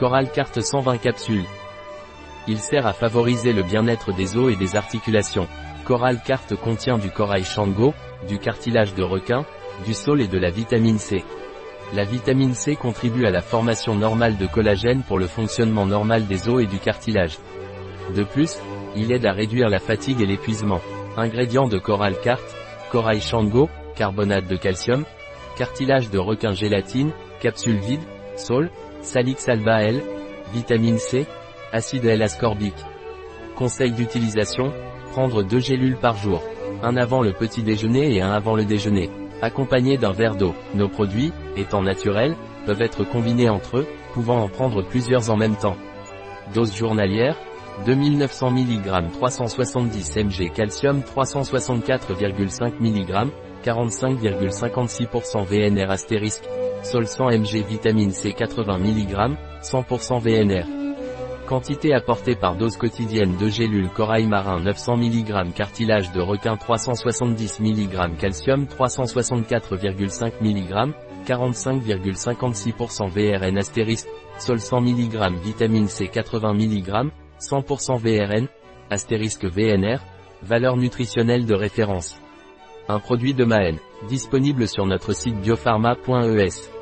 Coral Carte 120 capsules. Il sert à favoriser le bien-être des os et des articulations. Coral Carte contient du corail shango, du cartilage de requin, du saule et de la vitamine C. La vitamine C contribue à la formation normale de collagène pour le fonctionnement normal des os et du cartilage. De plus, il aide à réduire la fatigue et l'épuisement. Ingrédients de Coral Carte, corail shango, carbonate de calcium, cartilage de requin gélatine, capsule vide, saule, salix alba L, vitamine C, acide L-ascorbique. Conseil d'utilisation, prendre deux gélules par jour. Un avant le petit déjeuner et un avant le déjeuner. Accompagné d'un verre d'eau. Nos produits, étant naturels, peuvent être combinés entre eux, pouvant en prendre plusieurs en même temps. Dose journalière, 2900 mg 370 mg calcium 364,5 mg, 45,56% VNR astérisque, sol 100 mg vitamine C 80 mg, 100% VNR. Quantité apportée par dose quotidienne de gélules corail marin 900 mg cartilage de requin 370 mg calcium 364,5 mg, 45,56% VRN astérisque, sol 100 mg vitamine C 80 mg, 100% VRN, astérisque VNR, valeur nutritionnelle de référence. Un produit de Maën, disponible sur notre site biopharma.es.